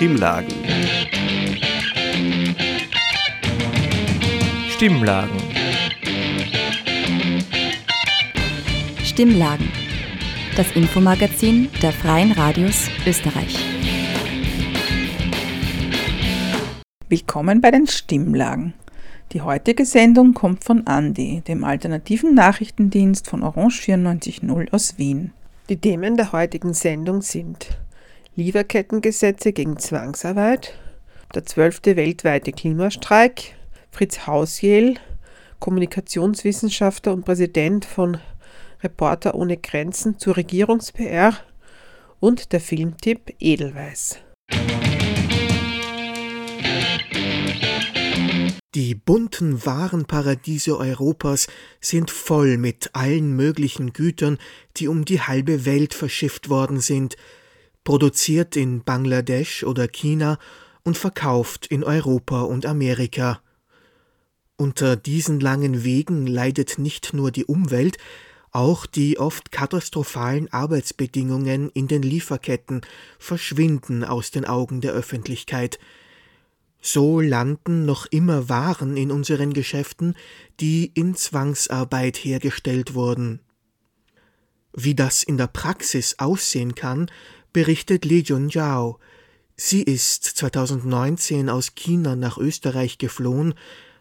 Stimmlagen. Stimmlagen. Stimmlagen. Das Infomagazin der Freien Radios Österreich. Willkommen bei den Stimmlagen. Die heutige Sendung kommt von Andi, dem alternativen Nachrichtendienst von Orange 94.0 aus Wien. Die Themen der heutigen Sendung sind Lieferkettengesetze gegen Zwangsarbeit, der zwölfte weltweite Klimastreik, Fritz Hausjel, Kommunikationswissenschaftler und Präsident von Reporter ohne Grenzen zur Regierungs-PR und der Filmtipp Edelweiß. Die bunten Warenparadiese Europas sind voll mit allen möglichen Gütern, die um die halbe Welt verschifft worden sind, produziert in Bangladesch oder China und verkauft in Europa und Amerika. Unter diesen langen Wegen leidet nicht nur die Umwelt, auch die oft katastrophalen Arbeitsbedingungen in den Lieferketten verschwinden aus den Augen der Öffentlichkeit. So landen noch immer Waren in unseren Geschäften, die in Zwangsarbeit hergestellt wurden. Wie das in der Praxis aussehen kann, berichtet Li Junjiao. Sie ist 2019 aus China nach Österreich geflohen,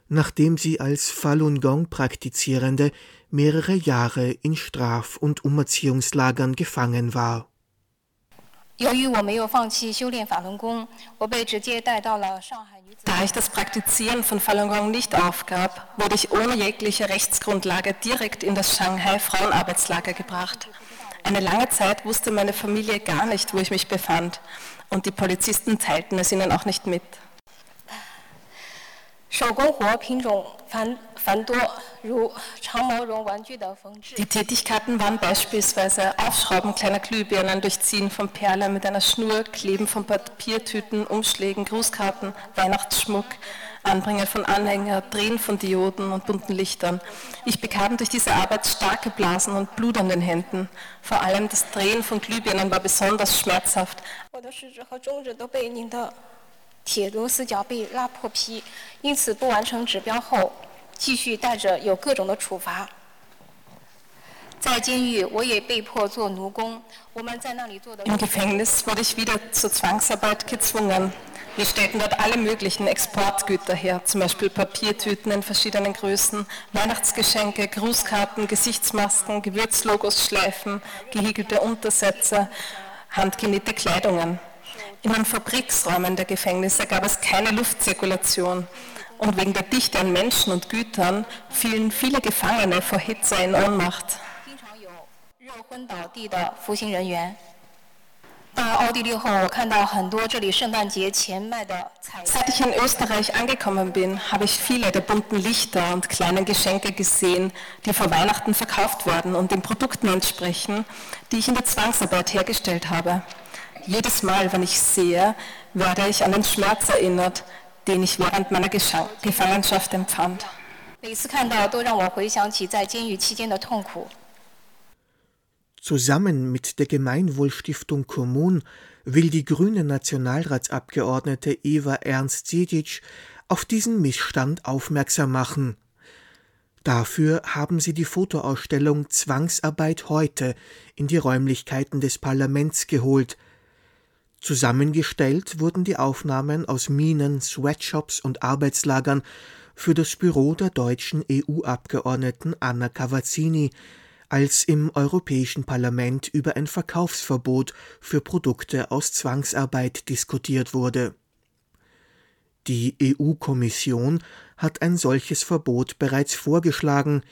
nachdem sie als Falun Gong Praktizierende mehrere Jahre in Straf- und Umerziehungslagern gefangen war. Da ich das Praktizieren von Falun Gong nicht aufgab, wurde ich ohne jegliche Rechtsgrundlage direkt in das Shanghai Frauenarbeitslager gebracht. Eine lange Zeit wusste meine Familie gar nicht, wo ich mich befand, und die Polizisten teilten es ihnen auch nicht mit. Die Tätigkeiten waren beispielsweise Aufschrauben kleiner Glühbirnen, Durchziehen von Perlen mit einer Schnur, Kleben von Papiertüten, Umschlägen, Grußkarten, Weihnachtsschmuck, Anbringen von Anhänger, Drehen von Dioden und bunten Lichtern. Ich bekam durch diese Arbeit starke Blasen und Blut an den Händen. Vor allem das Drehen von Glühbirnen war besonders schmerzhaft. Im Gefängnis wurde ich wieder zur Zwangsarbeit gezwungen. Wir stellten dort alle möglichen Exportgüter her, zum Beispiel Papiertüten in verschiedenen Größen, Weihnachtsgeschenke, Grußkarten, Gesichtsmasken, Gewürzlogos, Schleifen, gehäkelte Untersätze, handgenähte Kleidungen. In den Fabriksräumen der Gefängnisse gab es keine Luftzirkulation und wegen der Dichte an Menschen und Gütern fielen viele Gefangene vor Hitze in Ohnmacht. Seit ich in Österreich angekommen bin, habe ich viele der bunten Lichter und kleinen Geschenke gesehen, die vor Weihnachten verkauft werden und den Produkten entsprechen, die ich in der Zwangsarbeit hergestellt habe. Jedes Mal, wenn ich sehe, werde ich an den Schmerz erinnert, den ich während meiner Gefangenschaft empfand. Zusammen mit der Gemeinwohlstiftung Kommun will die grüne Nationalratsabgeordnete Eva Ernst-Sedic auf diesen Missstand aufmerksam machen. Dafür haben sie die Fotoausstellung Zwangsarbeit heute in die Räumlichkeiten des Parlaments geholt – Zusammengestellt wurden die Aufnahmen aus Minen, Sweatshops und Arbeitslagern für das Büro der deutschen EU-Abgeordneten Anna Cavazzini, als im Europäischen Parlament über ein Verkaufsverbot für Produkte aus Zwangsarbeit diskutiert wurde. Die EU-Kommission hat ein solches Verbot bereits vorgeschlagen.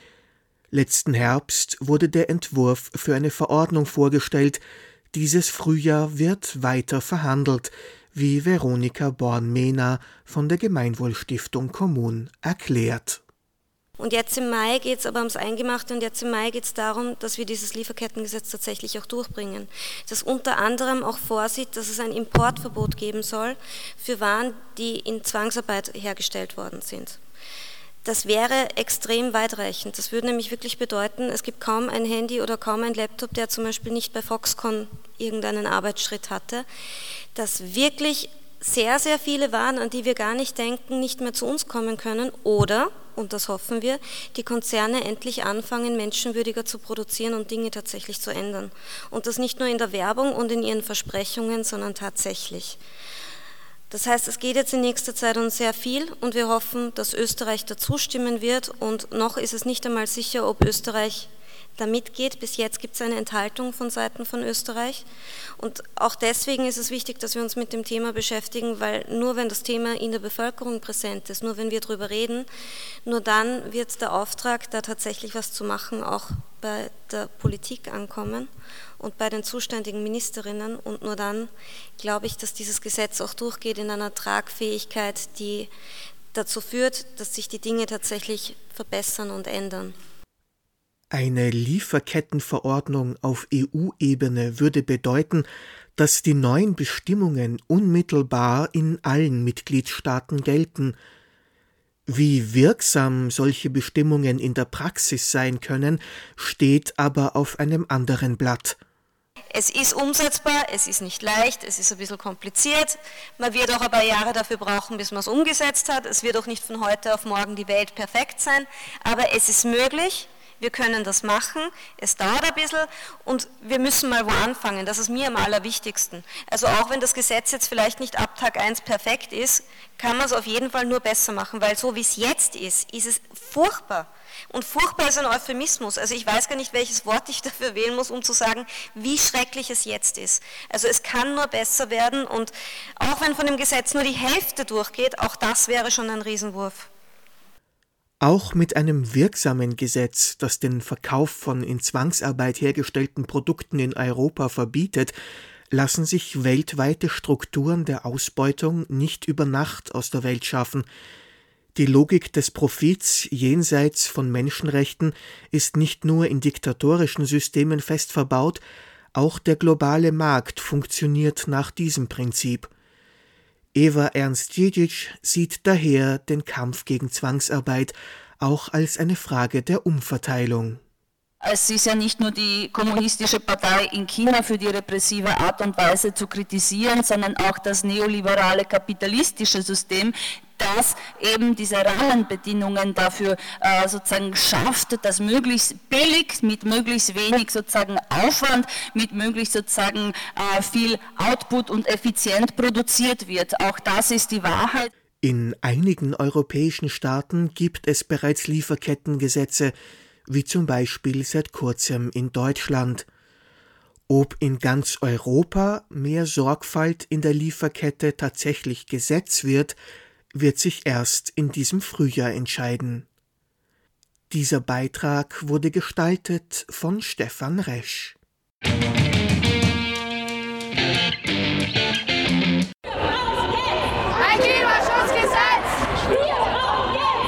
Letzten Herbst wurde der Entwurf für eine Verordnung vorgestellt, dieses Frühjahr wird weiter verhandelt, wie Veronika Born-Mehner von der Gemeinwohlstiftung Kommun erklärt. Und jetzt im Mai geht es aber ums Eingemachte und jetzt im Mai geht es darum, dass wir dieses Lieferkettengesetz tatsächlich auch durchbringen. Das unter anderem auch vorsieht, dass es ein Importverbot geben soll für Waren, die in Zwangsarbeit hergestellt worden sind. Das wäre extrem weitreichend. Das würde nämlich wirklich bedeuten, es gibt kaum ein Handy oder kaum ein Laptop, der zum Beispiel nicht bei Foxconn irgendeinen Arbeitsschritt hatte, das wirklich sehr, sehr viele Waren, an die wir gar nicht denken, nicht mehr zu uns kommen können oder, und das hoffen wir, die Konzerne endlich anfangen, menschenwürdiger zu produzieren und Dinge tatsächlich zu ändern. Und das nicht nur in der Werbung und in ihren Versprechungen, sondern tatsächlich. Das heißt, es geht jetzt in nächster Zeit um sehr viel und wir hoffen, dass Österreich dazu stimmen wird und noch ist es nicht einmal sicher, ob Österreich da mitgeht. Bis jetzt gibt es eine Enthaltung von Seiten von Österreich. Und auch deswegen ist es wichtig, dass wir uns mit dem Thema beschäftigen, weil nur wenn das Thema in der Bevölkerung präsent ist, nur wenn wir darüber reden, nur dann wird der Auftrag, da tatsächlich was zu machen, auch bei der Politik ankommen und bei den zuständigen Ministerinnen. Und nur dann glaube ich, dass dieses Gesetz auch durchgeht in einer Tragfähigkeit, die dazu führt, dass sich die Dinge tatsächlich verbessern und ändern. Eine Lieferkettenverordnung auf EU-Ebene würde bedeuten, dass die neuen Bestimmungen unmittelbar in allen Mitgliedstaaten gelten. Wie wirksam solche Bestimmungen in der Praxis sein können, steht aber auf einem anderen Blatt. Es ist umsetzbar, es ist nicht leicht, es ist ein bisschen kompliziert. Man wird auch ein paar Jahre dafür brauchen, bis man es umgesetzt hat. Es wird auch nicht von heute auf morgen die Welt perfekt sein, aber es ist möglich wir können das machen, es dauert ein bisschen und wir müssen mal wo anfangen, das ist mir am allerwichtigsten. Also auch wenn das Gesetz jetzt vielleicht nicht ab Tag 1 perfekt ist, kann man es auf jeden Fall nur besser machen, weil so wie es jetzt ist, ist es furchtbar. Und furchtbar ist ein Euphemismus. Also ich weiß gar nicht, welches Wort ich dafür wählen muss, um zu sagen, wie schrecklich es jetzt ist. Also es kann nur besser werden und auch wenn von dem Gesetz nur die Hälfte durchgeht, auch das wäre schon ein Riesenwurf. Auch mit einem wirksamen Gesetz, das den Verkauf von in Zwangsarbeit hergestellten Produkten in Europa verbietet, lassen sich weltweite Strukturen der Ausbeutung nicht über Nacht aus der Welt schaffen. Die Logik des Profits jenseits von Menschenrechten ist nicht nur in diktatorischen Systemen fest verbaut, auch der globale Markt funktioniert nach diesem Prinzip. Eva Ernst-Djidzic sieht daher den Kampf gegen Zwangsarbeit auch als eine Frage der Umverteilung. Es ist ja nicht nur die kommunistische Partei in China für die repressive Art und Weise zu kritisieren, sondern auch das neoliberale kapitalistische System, das eben diese Rahmenbedingungen dafür äh, sozusagen schafft, dass möglichst billig, mit möglichst wenig sozusagen Aufwand, mit möglichst sozusagen äh, viel Output und effizient produziert wird. Auch das ist die Wahrheit. In einigen europäischen Staaten gibt es bereits Lieferkettengesetze, wie zum Beispiel seit kurzem in Deutschland. Ob in ganz Europa mehr Sorgfalt in der Lieferkette tatsächlich Gesetz wird, wird sich erst in diesem Frühjahr entscheiden. Dieser Beitrag wurde gestaltet von Stefan Resch. Ein Klimaschutzgesetz!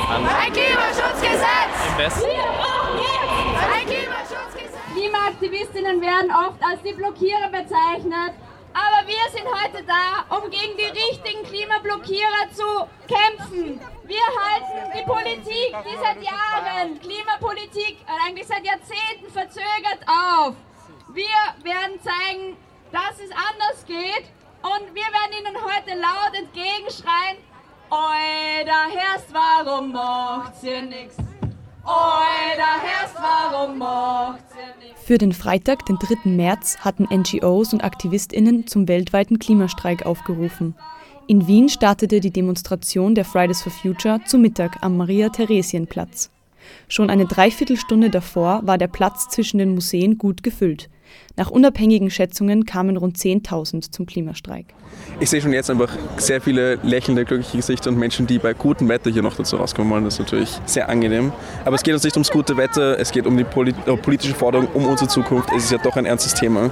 Ein Klimaschutzgesetz! Ein Klimaschutzgesetz! Klimaaktivistinnen werden oft als die Blockierer bezeichnet aber wir sind heute da, um gegen die richtigen Klimablockierer zu kämpfen. Wir halten die Politik, die seit Jahren Klimapolitik, eigentlich seit Jahrzehnten verzögert auf. Wir werden zeigen, dass es anders geht und wir werden Ihnen heute laut entgegenschreien, Oi, da Herrst, warum macht ihr nichts? Für den Freitag, den 3. März, hatten NGOs und AktivistInnen zum weltweiten Klimastreik aufgerufen. In Wien startete die Demonstration der Fridays for Future zu Mittag am Maria-Theresien-Platz. Schon eine Dreiviertelstunde davor war der Platz zwischen den Museen gut gefüllt. Nach unabhängigen Schätzungen kamen rund 10.000 zum Klimastreik. Ich sehe schon jetzt einfach sehr viele lächelnde, glückliche Gesichter und Menschen, die bei gutem Wetter hier noch dazu rauskommen wollen. Das ist natürlich sehr angenehm. Aber es geht uns nicht ums gute Wetter, es geht um die äh, politische Forderung, um unsere Zukunft. Es ist ja doch ein ernstes Thema.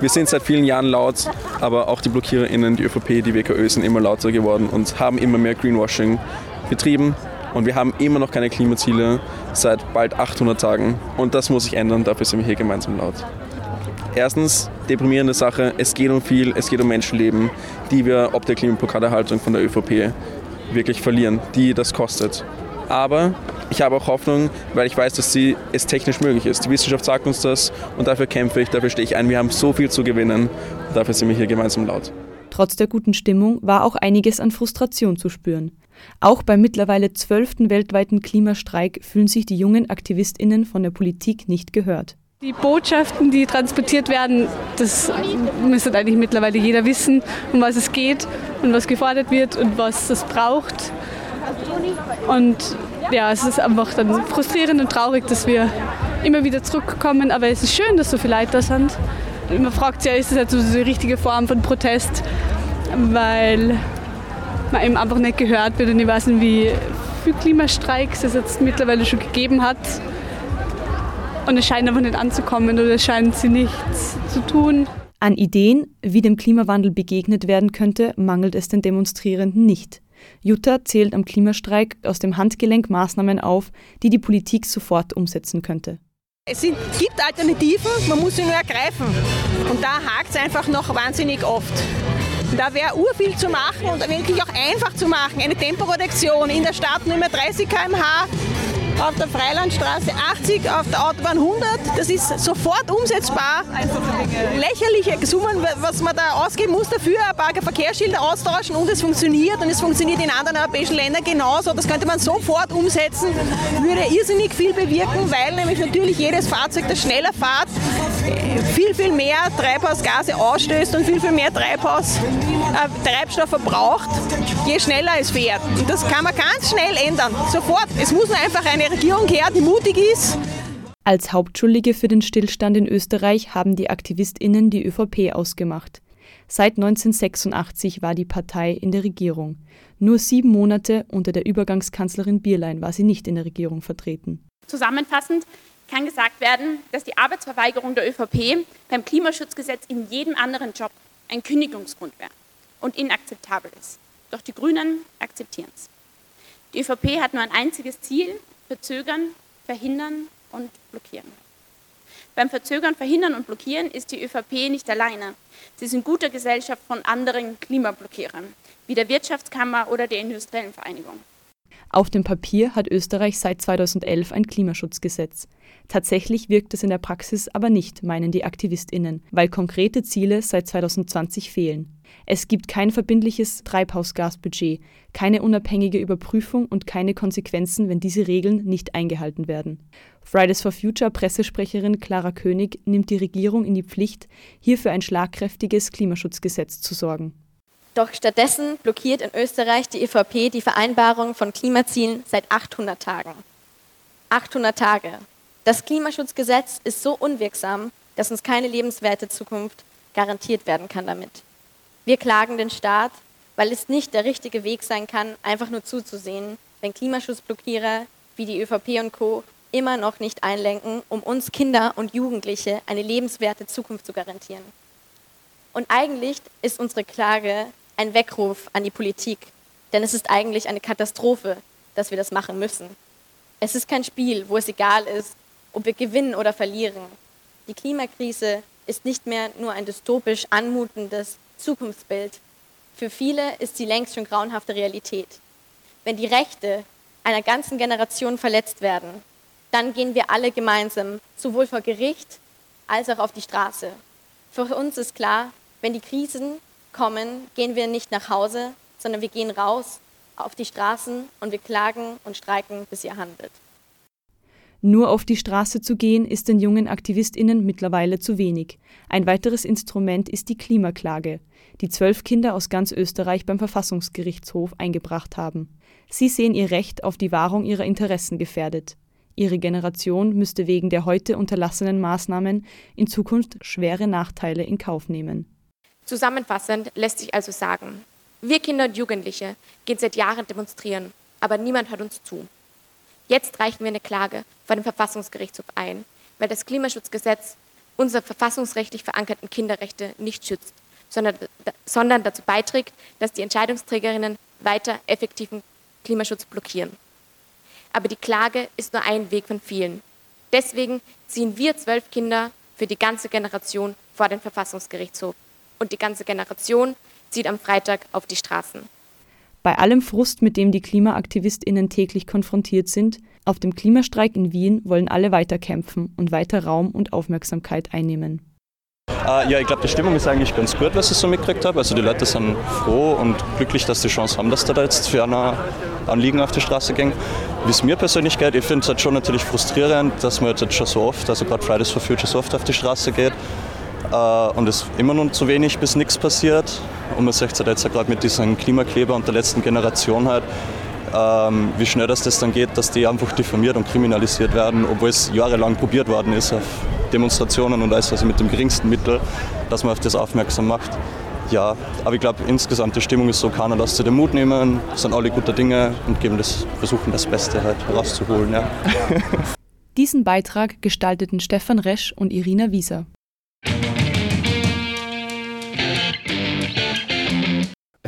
Wir sind seit vielen Jahren laut, aber auch die BlockiererInnen, die ÖVP, die WKÖ sind immer lauter geworden und haben immer mehr Greenwashing betrieben. Und wir haben immer noch keine Klimaziele seit bald 800 Tagen. Und das muss sich ändern, dafür sind wir hier gemeinsam laut. Erstens, deprimierende Sache, es geht um viel, es geht um Menschenleben, die wir ob der Klimablockadehaltung von der ÖVP wirklich verlieren, die das kostet. Aber ich habe auch Hoffnung, weil ich weiß, dass sie, es technisch möglich ist. Die Wissenschaft sagt uns das und dafür kämpfe ich, dafür stehe ich ein. Wir haben so viel zu gewinnen und dafür sind wir hier gemeinsam laut. Trotz der guten Stimmung war auch einiges an Frustration zu spüren. Auch beim mittlerweile zwölften weltweiten Klimastreik fühlen sich die jungen AktivistInnen von der Politik nicht gehört. Die Botschaften, die transportiert werden, das müsste eigentlich mittlerweile jeder wissen, um was es geht und was gefordert wird und was es braucht. Und ja, es ist einfach dann frustrierend und traurig, dass wir immer wieder zurückkommen. Aber es ist schön, dass so viele Leute da sind. Man fragt sich ja, ist das jetzt so die richtige Form von Protest? Weil man eben einfach nicht gehört wird. Und ich weiß nicht, wie viele Klimastreiks es jetzt mittlerweile schon gegeben hat. Und es scheint einfach nicht anzukommen oder es scheint sie nichts zu tun. An Ideen, wie dem Klimawandel begegnet werden könnte, mangelt es den Demonstrierenden nicht. Jutta zählt am Klimastreik aus dem Handgelenk Maßnahmen auf, die die Politik sofort umsetzen könnte. Es gibt Alternativen, man muss sie nur ergreifen. Und da hakt es einfach noch wahnsinnig oft. Da wäre urviel zu machen und wirklich auch einfach zu machen. Eine Temporeduktion in der Stadt nur mehr 30 km/h auf der Freilandstraße 80, auf der Autobahn 100. Das ist sofort umsetzbar. Lächerliche Summen, was man da ausgeben muss dafür, ein paar Verkehrsschilder austauschen und es funktioniert. Und es funktioniert in anderen europäischen Ländern genauso. Das könnte man sofort umsetzen, würde irrsinnig viel bewirken, weil nämlich natürlich jedes Fahrzeug, das schneller fährt, viel, viel mehr Treibhausgase ausstößt und viel, viel mehr Treibhaus, äh, Treibstoff verbraucht, je schneller es fährt. Und das kann man ganz schnell ändern, sofort. Es muss nur einfach eine Regierung her, die mutig ist. Als Hauptschuldige für den Stillstand in Österreich haben die AktivistInnen die ÖVP ausgemacht. Seit 1986 war die Partei in der Regierung. Nur sieben Monate unter der Übergangskanzlerin Bierlein war sie nicht in der Regierung vertreten. Zusammenfassend kann gesagt werden, dass die Arbeitsverweigerung der ÖVP beim Klimaschutzgesetz in jedem anderen Job ein Kündigungsgrund wäre und inakzeptabel ist. Doch die Grünen akzeptieren es. Die ÖVP hat nur ein einziges Ziel, verzögern, verhindern und blockieren. Beim Verzögern, Verhindern und Blockieren ist die ÖVP nicht alleine. Sie ist in guter Gesellschaft von anderen Klimablockierern, wie der Wirtschaftskammer oder der Industriellen Vereinigung. Auf dem Papier hat Österreich seit 2011 ein Klimaschutzgesetz. Tatsächlich wirkt es in der Praxis aber nicht, meinen die AktivistInnen, weil konkrete Ziele seit 2020 fehlen. Es gibt kein verbindliches Treibhausgasbudget, keine unabhängige Überprüfung und keine Konsequenzen, wenn diese Regeln nicht eingehalten werden. Fridays for Future Pressesprecherin Clara König nimmt die Regierung in die Pflicht, hier für ein schlagkräftiges Klimaschutzgesetz zu sorgen. Doch stattdessen blockiert in Österreich die EVP die Vereinbarung von Klimazielen seit 800 Tagen. 800 Tage. Das Klimaschutzgesetz ist so unwirksam, dass uns keine lebenswerte Zukunft garantiert werden kann damit. Wir klagen den Staat, weil es nicht der richtige Weg sein kann, einfach nur zuzusehen, wenn Klimaschutzblockierer wie die ÖVP und Co. immer noch nicht einlenken, um uns Kinder und Jugendliche eine lebenswerte Zukunft zu garantieren. Und eigentlich ist unsere Klage ein Weckruf an die Politik, denn es ist eigentlich eine Katastrophe, dass wir das machen müssen. Es ist kein Spiel, wo es egal ist, ob wir gewinnen oder verlieren. Die Klimakrise ist nicht mehr nur ein dystopisch anmutendes Zukunftsbild. Für viele ist sie längst schon grauenhafte Realität. Wenn die Rechte einer ganzen Generation verletzt werden, dann gehen wir alle gemeinsam sowohl vor Gericht als auch auf die Straße. Für uns ist klar, wenn die Krisen kommen, gehen wir nicht nach Hause, sondern wir gehen raus auf die Straßen und wir klagen und streiken, bis ihr handelt. Nur auf die Straße zu gehen, ist den jungen Aktivistinnen mittlerweile zu wenig. Ein weiteres Instrument ist die Klimaklage, die zwölf Kinder aus ganz Österreich beim Verfassungsgerichtshof eingebracht haben. Sie sehen ihr Recht auf die Wahrung ihrer Interessen gefährdet. Ihre Generation müsste wegen der heute unterlassenen Maßnahmen in Zukunft schwere Nachteile in Kauf nehmen. Zusammenfassend lässt sich also sagen, wir Kinder und Jugendliche gehen seit Jahren demonstrieren, aber niemand hört uns zu. Jetzt reichen wir eine Klage vor dem Verfassungsgerichtshof ein, weil das Klimaschutzgesetz unsere verfassungsrechtlich verankerten Kinderrechte nicht schützt, sondern, sondern dazu beiträgt, dass die Entscheidungsträgerinnen weiter effektiven Klimaschutz blockieren. Aber die Klage ist nur ein Weg von vielen. Deswegen ziehen wir zwölf Kinder für die ganze Generation vor den Verfassungsgerichtshof. Und die ganze Generation zieht am Freitag auf die Straßen. Bei allem Frust, mit dem die KlimaaktivistInnen täglich konfrontiert sind, auf dem Klimastreik in Wien wollen alle weiterkämpfen und weiter Raum und Aufmerksamkeit einnehmen. Äh, ja, ich glaube, die Stimmung ist eigentlich ganz gut, was ich so mitgekriegt habe. Also die Leute sind froh und glücklich, dass sie die Chance haben, dass da jetzt für ein Anliegen auf die Straße gehen. Wie es mir persönlich geht, ich finde es halt schon natürlich frustrierend, dass man jetzt schon so oft, also gerade Fridays for Future so oft auf die Straße geht äh, und es immer noch zu wenig bis nichts passiert. Und man sieht es halt jetzt gerade mit diesen Klimakleber und der letzten Generation halt, ähm, wie schnell das, das dann geht, dass die einfach diffamiert und kriminalisiert werden, obwohl es jahrelang probiert worden ist auf Demonstrationen und alles, also mit dem geringsten Mittel, dass man auf das aufmerksam macht. Ja, aber ich glaube, insgesamt die Stimmung ist so, keiner lässt sich den Mut nehmen, sind alle gute Dinge und geben das, versuchen das Beste halt rauszuholen. Ja. Diesen Beitrag gestalteten Stefan Resch und Irina Wieser.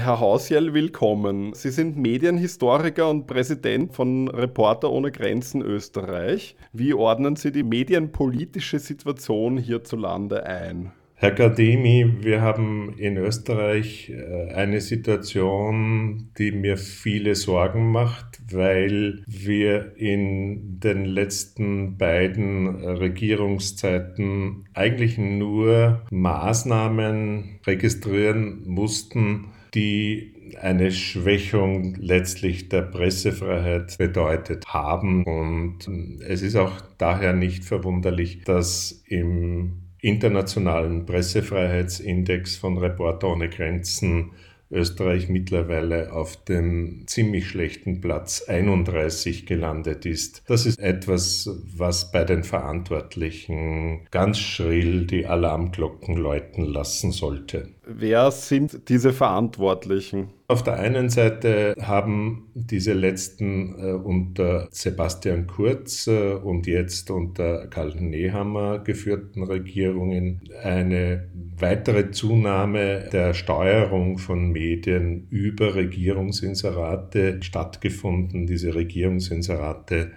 Herr Hausjell, willkommen. Sie sind Medienhistoriker und Präsident von Reporter ohne Grenzen Österreich. Wie ordnen Sie die medienpolitische Situation hierzulande ein? Herr Gardemi, wir haben in Österreich äh, eine Situation, die mir viele Sorgen macht, weil wir in den letzten beiden Regierungszeiten eigentlich nur Maßnahmen registrieren mussten, die eine Schwächung letztlich der Pressefreiheit bedeutet haben. Und es ist auch daher nicht verwunderlich, dass im internationalen Pressefreiheitsindex von Reporter ohne Grenzen Österreich mittlerweile auf dem ziemlich schlechten Platz 31 gelandet ist. Das ist etwas, was bei den Verantwortlichen ganz schrill die Alarmglocken läuten lassen sollte. Wer sind diese Verantwortlichen? Auf der einen Seite haben diese letzten äh, unter Sebastian Kurz äh, und jetzt unter Karl Nehammer geführten Regierungen eine weitere Zunahme der Steuerung von Medien über Regierungsinserate stattgefunden. Diese Regierungsinserate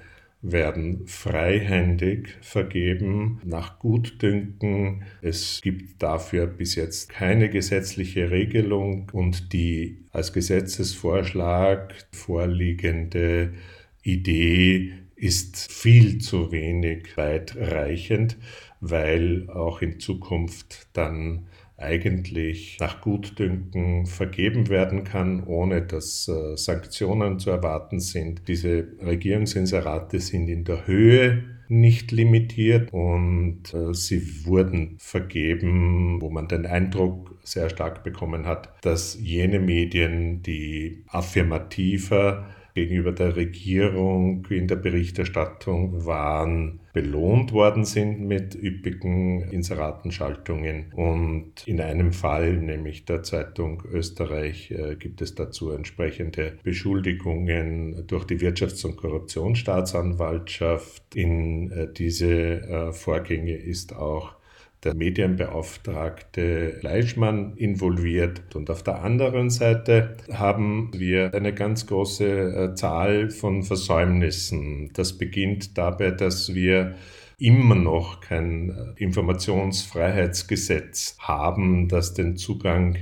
werden freihändig vergeben nach Gutdünken. Es gibt dafür bis jetzt keine gesetzliche Regelung und die als Gesetzesvorschlag vorliegende Idee ist viel zu wenig weitreichend, weil auch in Zukunft dann eigentlich nach Gutdünken vergeben werden kann, ohne dass äh, Sanktionen zu erwarten sind. Diese Regierungsinserate sind in der Höhe nicht limitiert und äh, sie wurden vergeben, wo man den Eindruck sehr stark bekommen hat, dass jene Medien, die affirmativer gegenüber der Regierung in der Berichterstattung waren, belohnt worden sind mit üppigen Inseratenschaltungen. Und in einem Fall, nämlich der Zeitung Österreich, äh, gibt es dazu entsprechende Beschuldigungen durch die Wirtschafts- und Korruptionsstaatsanwaltschaft. In äh, diese äh, Vorgänge ist auch der Medienbeauftragte Fleischmann involviert. Und auf der anderen Seite haben wir eine ganz große äh, Zahl von Versäumnissen. Das beginnt dabei, dass wir immer noch kein äh, Informationsfreiheitsgesetz haben, das den Zugang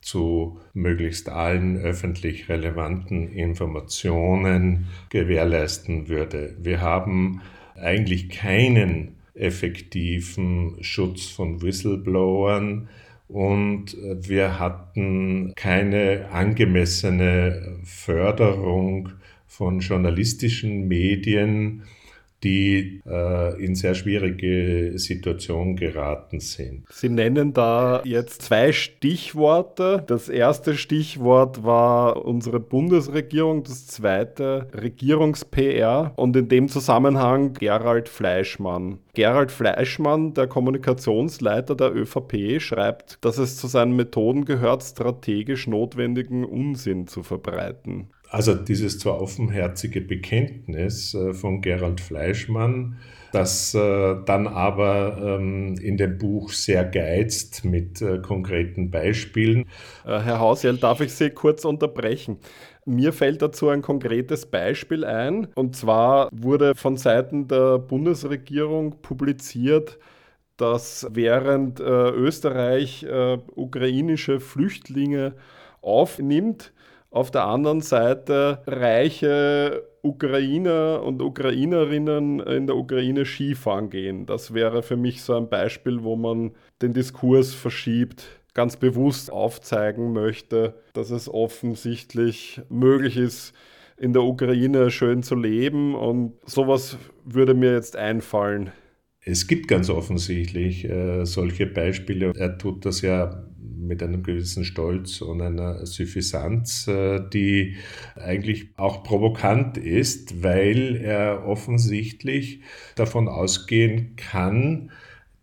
zu möglichst allen öffentlich relevanten Informationen gewährleisten würde. Wir haben eigentlich keinen effektiven Schutz von Whistleblowern. Und wir hatten keine angemessene Förderung von journalistischen Medien die äh, in sehr schwierige Situationen geraten sind. Sie nennen da jetzt zwei Stichworte. Das erste Stichwort war unsere Bundesregierung, das zweite Regierungs-PR und in dem Zusammenhang Gerald Fleischmann. Gerald Fleischmann, der Kommunikationsleiter der ÖVP, schreibt, dass es zu seinen Methoden gehört, strategisch notwendigen Unsinn zu verbreiten. Also dieses zwar offenherzige Bekenntnis äh, von Gerald Fleischmann, das äh, dann aber ähm, in dem Buch sehr geizt mit äh, konkreten Beispielen. Herr Hausjell, darf ich Sie kurz unterbrechen? Mir fällt dazu ein konkretes Beispiel ein. Und zwar wurde von Seiten der Bundesregierung publiziert, dass während Österreich ukrainische Flüchtlinge aufnimmt, auf der anderen Seite reiche Ukrainer und Ukrainerinnen in der Ukraine Skifahren gehen. Das wäre für mich so ein Beispiel, wo man den Diskurs verschiebt, ganz bewusst aufzeigen möchte, dass es offensichtlich möglich ist, in der Ukraine schön zu leben. Und sowas würde mir jetzt einfallen. Es gibt ganz offensichtlich äh, solche Beispiele. Er tut das ja mit einem gewissen Stolz und einer Suffisanz, äh, die eigentlich auch provokant ist, weil er offensichtlich davon ausgehen kann,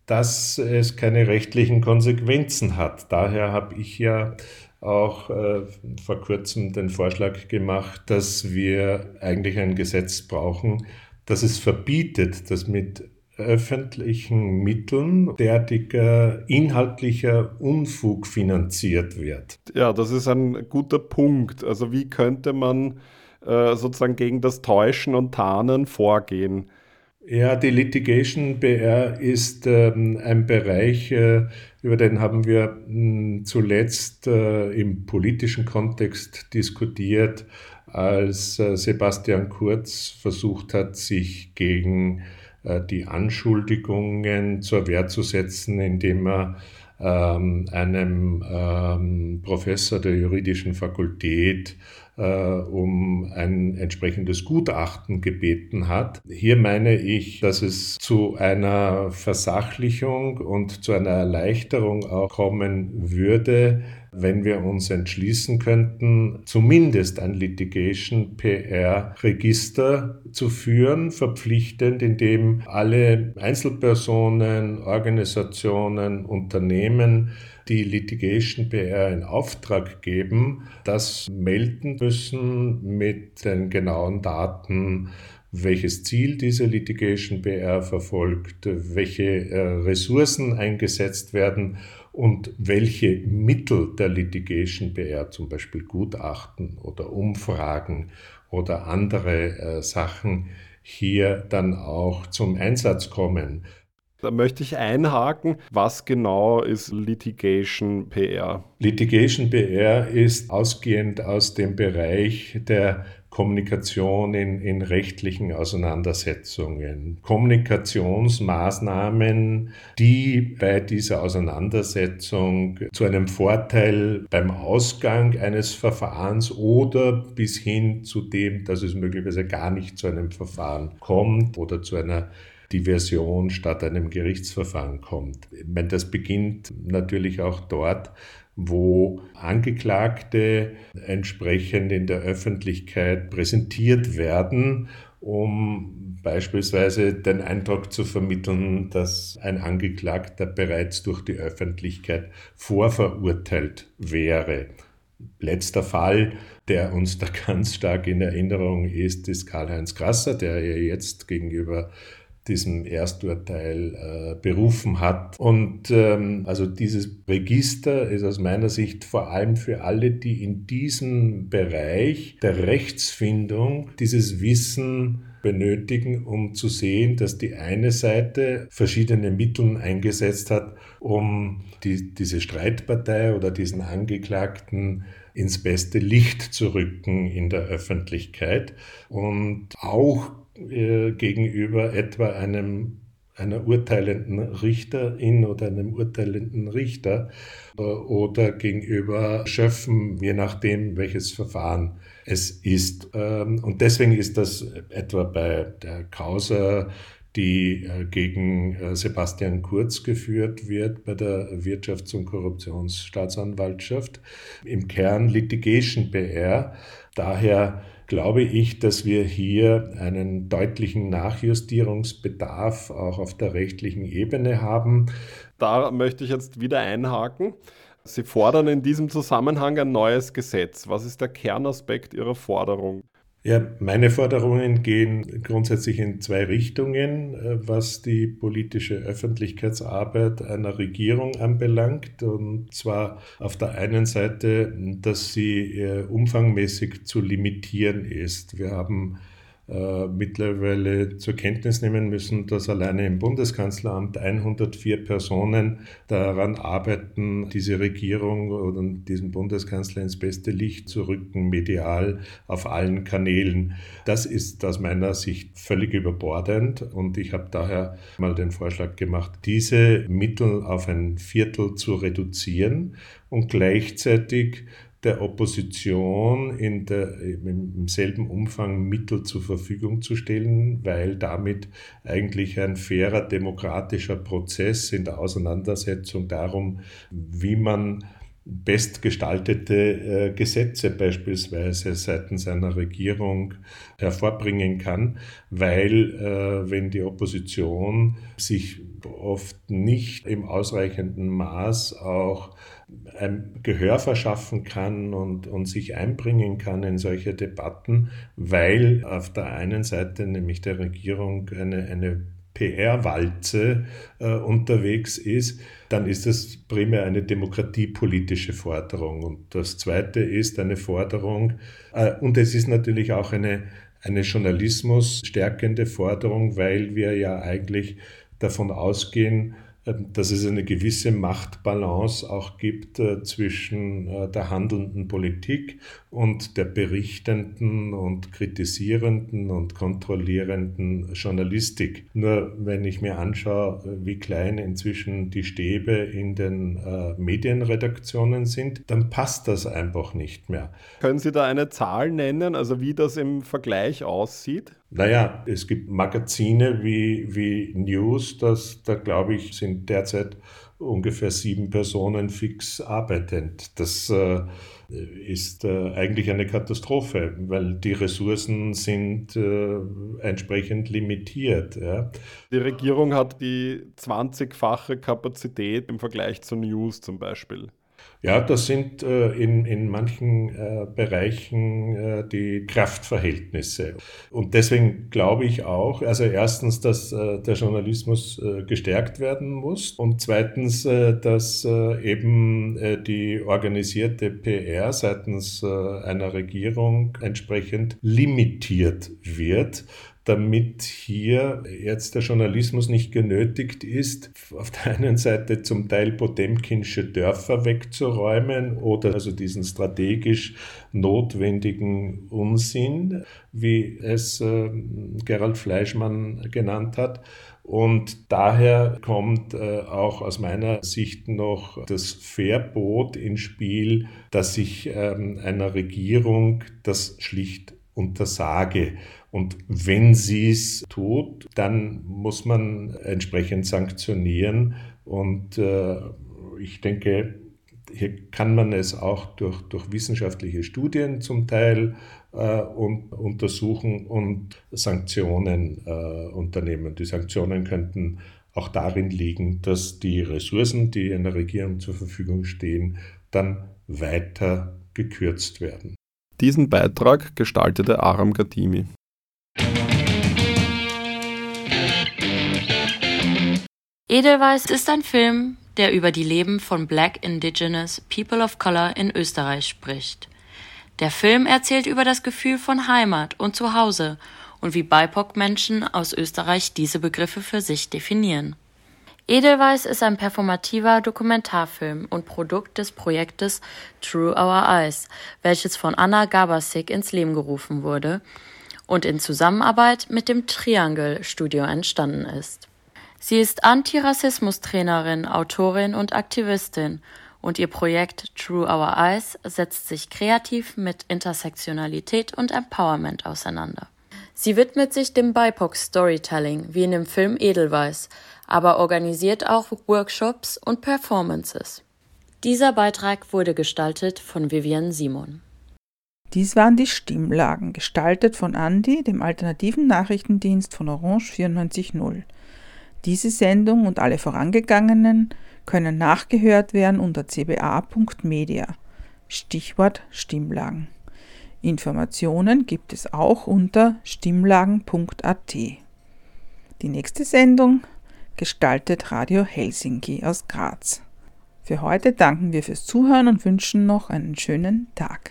dass es keine rechtlichen Konsequenzen hat. Daher habe ich ja auch äh, vor kurzem den Vorschlag gemacht, dass wir eigentlich ein Gesetz brauchen, das es verbietet, dass mit öffentlichen Mitteln derartiger inhaltlicher Unfug finanziert wird. Ja, das ist ein guter Punkt. Also wie könnte man äh, sozusagen gegen das Täuschen und Tarnen vorgehen? Ja, die Litigation BR ist ähm, ein Bereich, äh, über den haben wir mh, hm, zuletzt äh, im politischen Kontext diskutiert, als äh, Sebastian Kurz versucht hat, sich gegen äh, die Anschuldigungen zur Wehr zu setzen, indem er ähm, einem ähm, Professor der juridischen Fakultät äh, um ein entsprechendes Gutachten gebeten hat. Hier meine ich, dass es zu einer Versachlichung und zu einer Erleichterung auch kommen würde, wenn wir uns entschließen könnten, zumindest ein Litigation PR Register zu führen, verpflichtend, in dem alle Einzelpersonen, Organisationen, Unternehmen die Litigation PR in Auftrag geben, das melden müssen mit den genauen Daten, welches Ziel diese Litigation PR verfolgt, welche äh, Ressourcen eingesetzt werden und welche Mittel der Litigation PR, zum Beispiel Gutachten oder Umfragen oder andere äh, Sachen, hier dann auch zum Einsatz kommen. Da möchte ich einhaken, was genau ist Litigation PR? Litigation PR ist ausgehend aus dem Bereich der Kommunikation in, in rechtlichen Auseinandersetzungen. Kommunikationsmaßnahmen, die bei dieser Auseinandersetzung zu einem Vorteil beim Ausgang eines Verfahrens oder bis hin zu dem, dass es möglicherweise gar nicht zu einem Verfahren kommt oder zu einer Diversion statt einem Gerichtsverfahren kommt. Ich meine, das beginnt natürlich auch dort, wo Angeklagte entsprechend in der Öffentlichkeit präsentiert werden, um beispielsweise den Eindruck zu vermitteln, dass ein Angeklagter bereits durch die Öffentlichkeit vorverurteilt wäre. Letzter Fall, der uns da ganz stark in Erinnerung ist, ist Karl-Heinz Grasser, der ja jetzt gegenüber diesem Ersturteil äh, berufen hat. Und ähm, also dieses Register ist aus meiner Sicht vor allem für alle, die in diesem Bereich der Rechtsfindung dieses Wissen benötigen, um zu sehen, dass die eine Seite verschiedene Mittel eingesetzt hat, um die, diese Streitpartei oder diesen Angeklagten ins beste Licht zu rücken in der Öffentlichkeit und auch äh, gegenüber etwa einem einer urteilenden Richterin oder einem urteilenden Richter äh, oder gegenüber Schöffen, je nachdem, welches Verfahren es ist. Ähm, und deswegen ist das etwa bei der Causa, die äh, gegen Sebastian Kurz geführt wird bei der Wirtschafts- und Korruptionsstaatsanwaltschaft, im Kern Litigation PR. Daher glaube ich, dass wir hier einen deutlichen Nachjustierungsbedarf auch auf der rechtlichen Ebene haben. Da möchte ich jetzt wieder einhaken. Sie fordern in diesem Zusammenhang ein neues Gesetz. Was ist der Kernaspekt Ihrer Forderung? Ja, meine Forderungen gehen grundsätzlich in zwei Richtungen, äh, was die politische Öffentlichkeitsarbeit einer Regierung anbelangt. Und zwar auf der einen Seite, dass sie äh, umfangmäßig zu limitieren ist. Wir haben äh, mittlerweile zur Kenntnis nehmen müssen, dass alleine im Bundeskanzleramt 104 Personen daran arbeiten, diese Regierung oder diesen Bundeskanzler ins beste Licht zu rücken, medial auf allen Kanälen. Das ist aus meiner Sicht völlig überbordend und ich habe daher mal den Vorschlag gemacht, diese Mittel auf ein Viertel zu reduzieren und gleichzeitig der Opposition in der, im selben Umfang Mittel zur Verfügung zu stellen, weil damit eigentlich ein fairer demokratischer Prozess in der Auseinandersetzung darum, wie man bestgestaltete äh, Gesetze beispielsweise seitens einer Regierung hervorbringen kann, weil äh, wenn die Opposition sich oft nicht im ausreichenden Maß auch ein Gehör verschaffen kann und, und sich einbringen kann in solche Debatten, weil auf der einen Seite nämlich der Regierung eine, eine PR-Walze äh, unterwegs ist, dann ist das primär eine demokratiepolitische Forderung. Und das Zweite ist eine Forderung, äh, und es ist natürlich auch eine, eine Journalismus stärkende Forderung, weil wir ja eigentlich davon ausgehen, dass es eine gewisse Machtbalance auch gibt äh, zwischen äh, der handelnden Politik und der berichtenden und kritisierenden und kontrollierenden Journalistik. Nur wenn ich mir anschaue, wie klein inzwischen die Stäbe in den äh, Medienredaktionen sind, dann passt das einfach nicht mehr. Können Sie da eine Zahl nennen, also wie das im Vergleich aussieht? Naja, es gibt Magazine wie, wie News, das, da glaube ich, sind derzeit ungefähr sieben Personen fix arbeitend. Das äh, ist äh, eigentlich eine Katastrophe, weil die Ressourcen sind äh, entsprechend limitiert. Ja. Die Regierung hat die 20-fache Kapazität im Vergleich zu News zum Beispiel. Ja, das sind äh, in, in manchen äh, Bereichen äh, die Kraftverhältnisse. Und deswegen glaube ich auch, also erstens, dass äh, der Journalismus äh, gestärkt werden muss und zweitens, äh, dass eben die organisierte PR seitens einer Regierung entsprechend limitiert wird damit hier jetzt der Journalismus nicht genötigt ist, auf der einen Seite zum Teil Potemkinsche Dörfer wegzuräumen oder also diesen strategisch notwendigen Unsinn, wie es äh, Gerald Fleischmann genannt hat. Und daher kommt äh, auch aus meiner Sicht noch das Verbot ins Spiel, dass ich ähm, einer Regierung das schlicht untersage. Und wenn sie es tut, dann muss man entsprechend sanktionieren. Und äh, ich denke, hier kann man es auch durch, durch wissenschaftliche Studien zum Teil äh, un, untersuchen und Sanktionen äh, unternehmen. Die Sanktionen könnten auch darin liegen, dass die Ressourcen, die einer Regierung zur Verfügung stehen, dann weiter gekürzt werden. Diesen Beitrag gestaltete Aram Gatimi. Edelweiss ist ein Film, der über die Leben von Black Indigenous People of Color in Österreich spricht. Der Film erzählt über das Gefühl von Heimat und Zuhause und wie BIPOC-Menschen aus Österreich diese Begriffe für sich definieren. Edelweiss ist ein performativer Dokumentarfilm und Produkt des Projektes True Our Eyes, welches von Anna Gabasik ins Leben gerufen wurde und in Zusammenarbeit mit dem Triangle Studio entstanden ist. Sie ist Antirassismus-Trainerin, Autorin und Aktivistin und ihr Projekt True Our Eyes setzt sich kreativ mit Intersektionalität und Empowerment auseinander. Sie widmet sich dem BIPOC Storytelling, wie in dem Film Edelweiss, aber organisiert auch Workshops und Performances. Dieser Beitrag wurde gestaltet von Vivian Simon. Dies waren die Stimmlagen, gestaltet von Andi, dem alternativen Nachrichtendienst von Orange 94.0. Diese Sendung und alle vorangegangenen können nachgehört werden unter cba.media. Stichwort Stimmlagen. Informationen gibt es auch unter stimmlagen.at. Die nächste Sendung gestaltet Radio Helsinki aus Graz. Für heute danken wir fürs Zuhören und wünschen noch einen schönen Tag.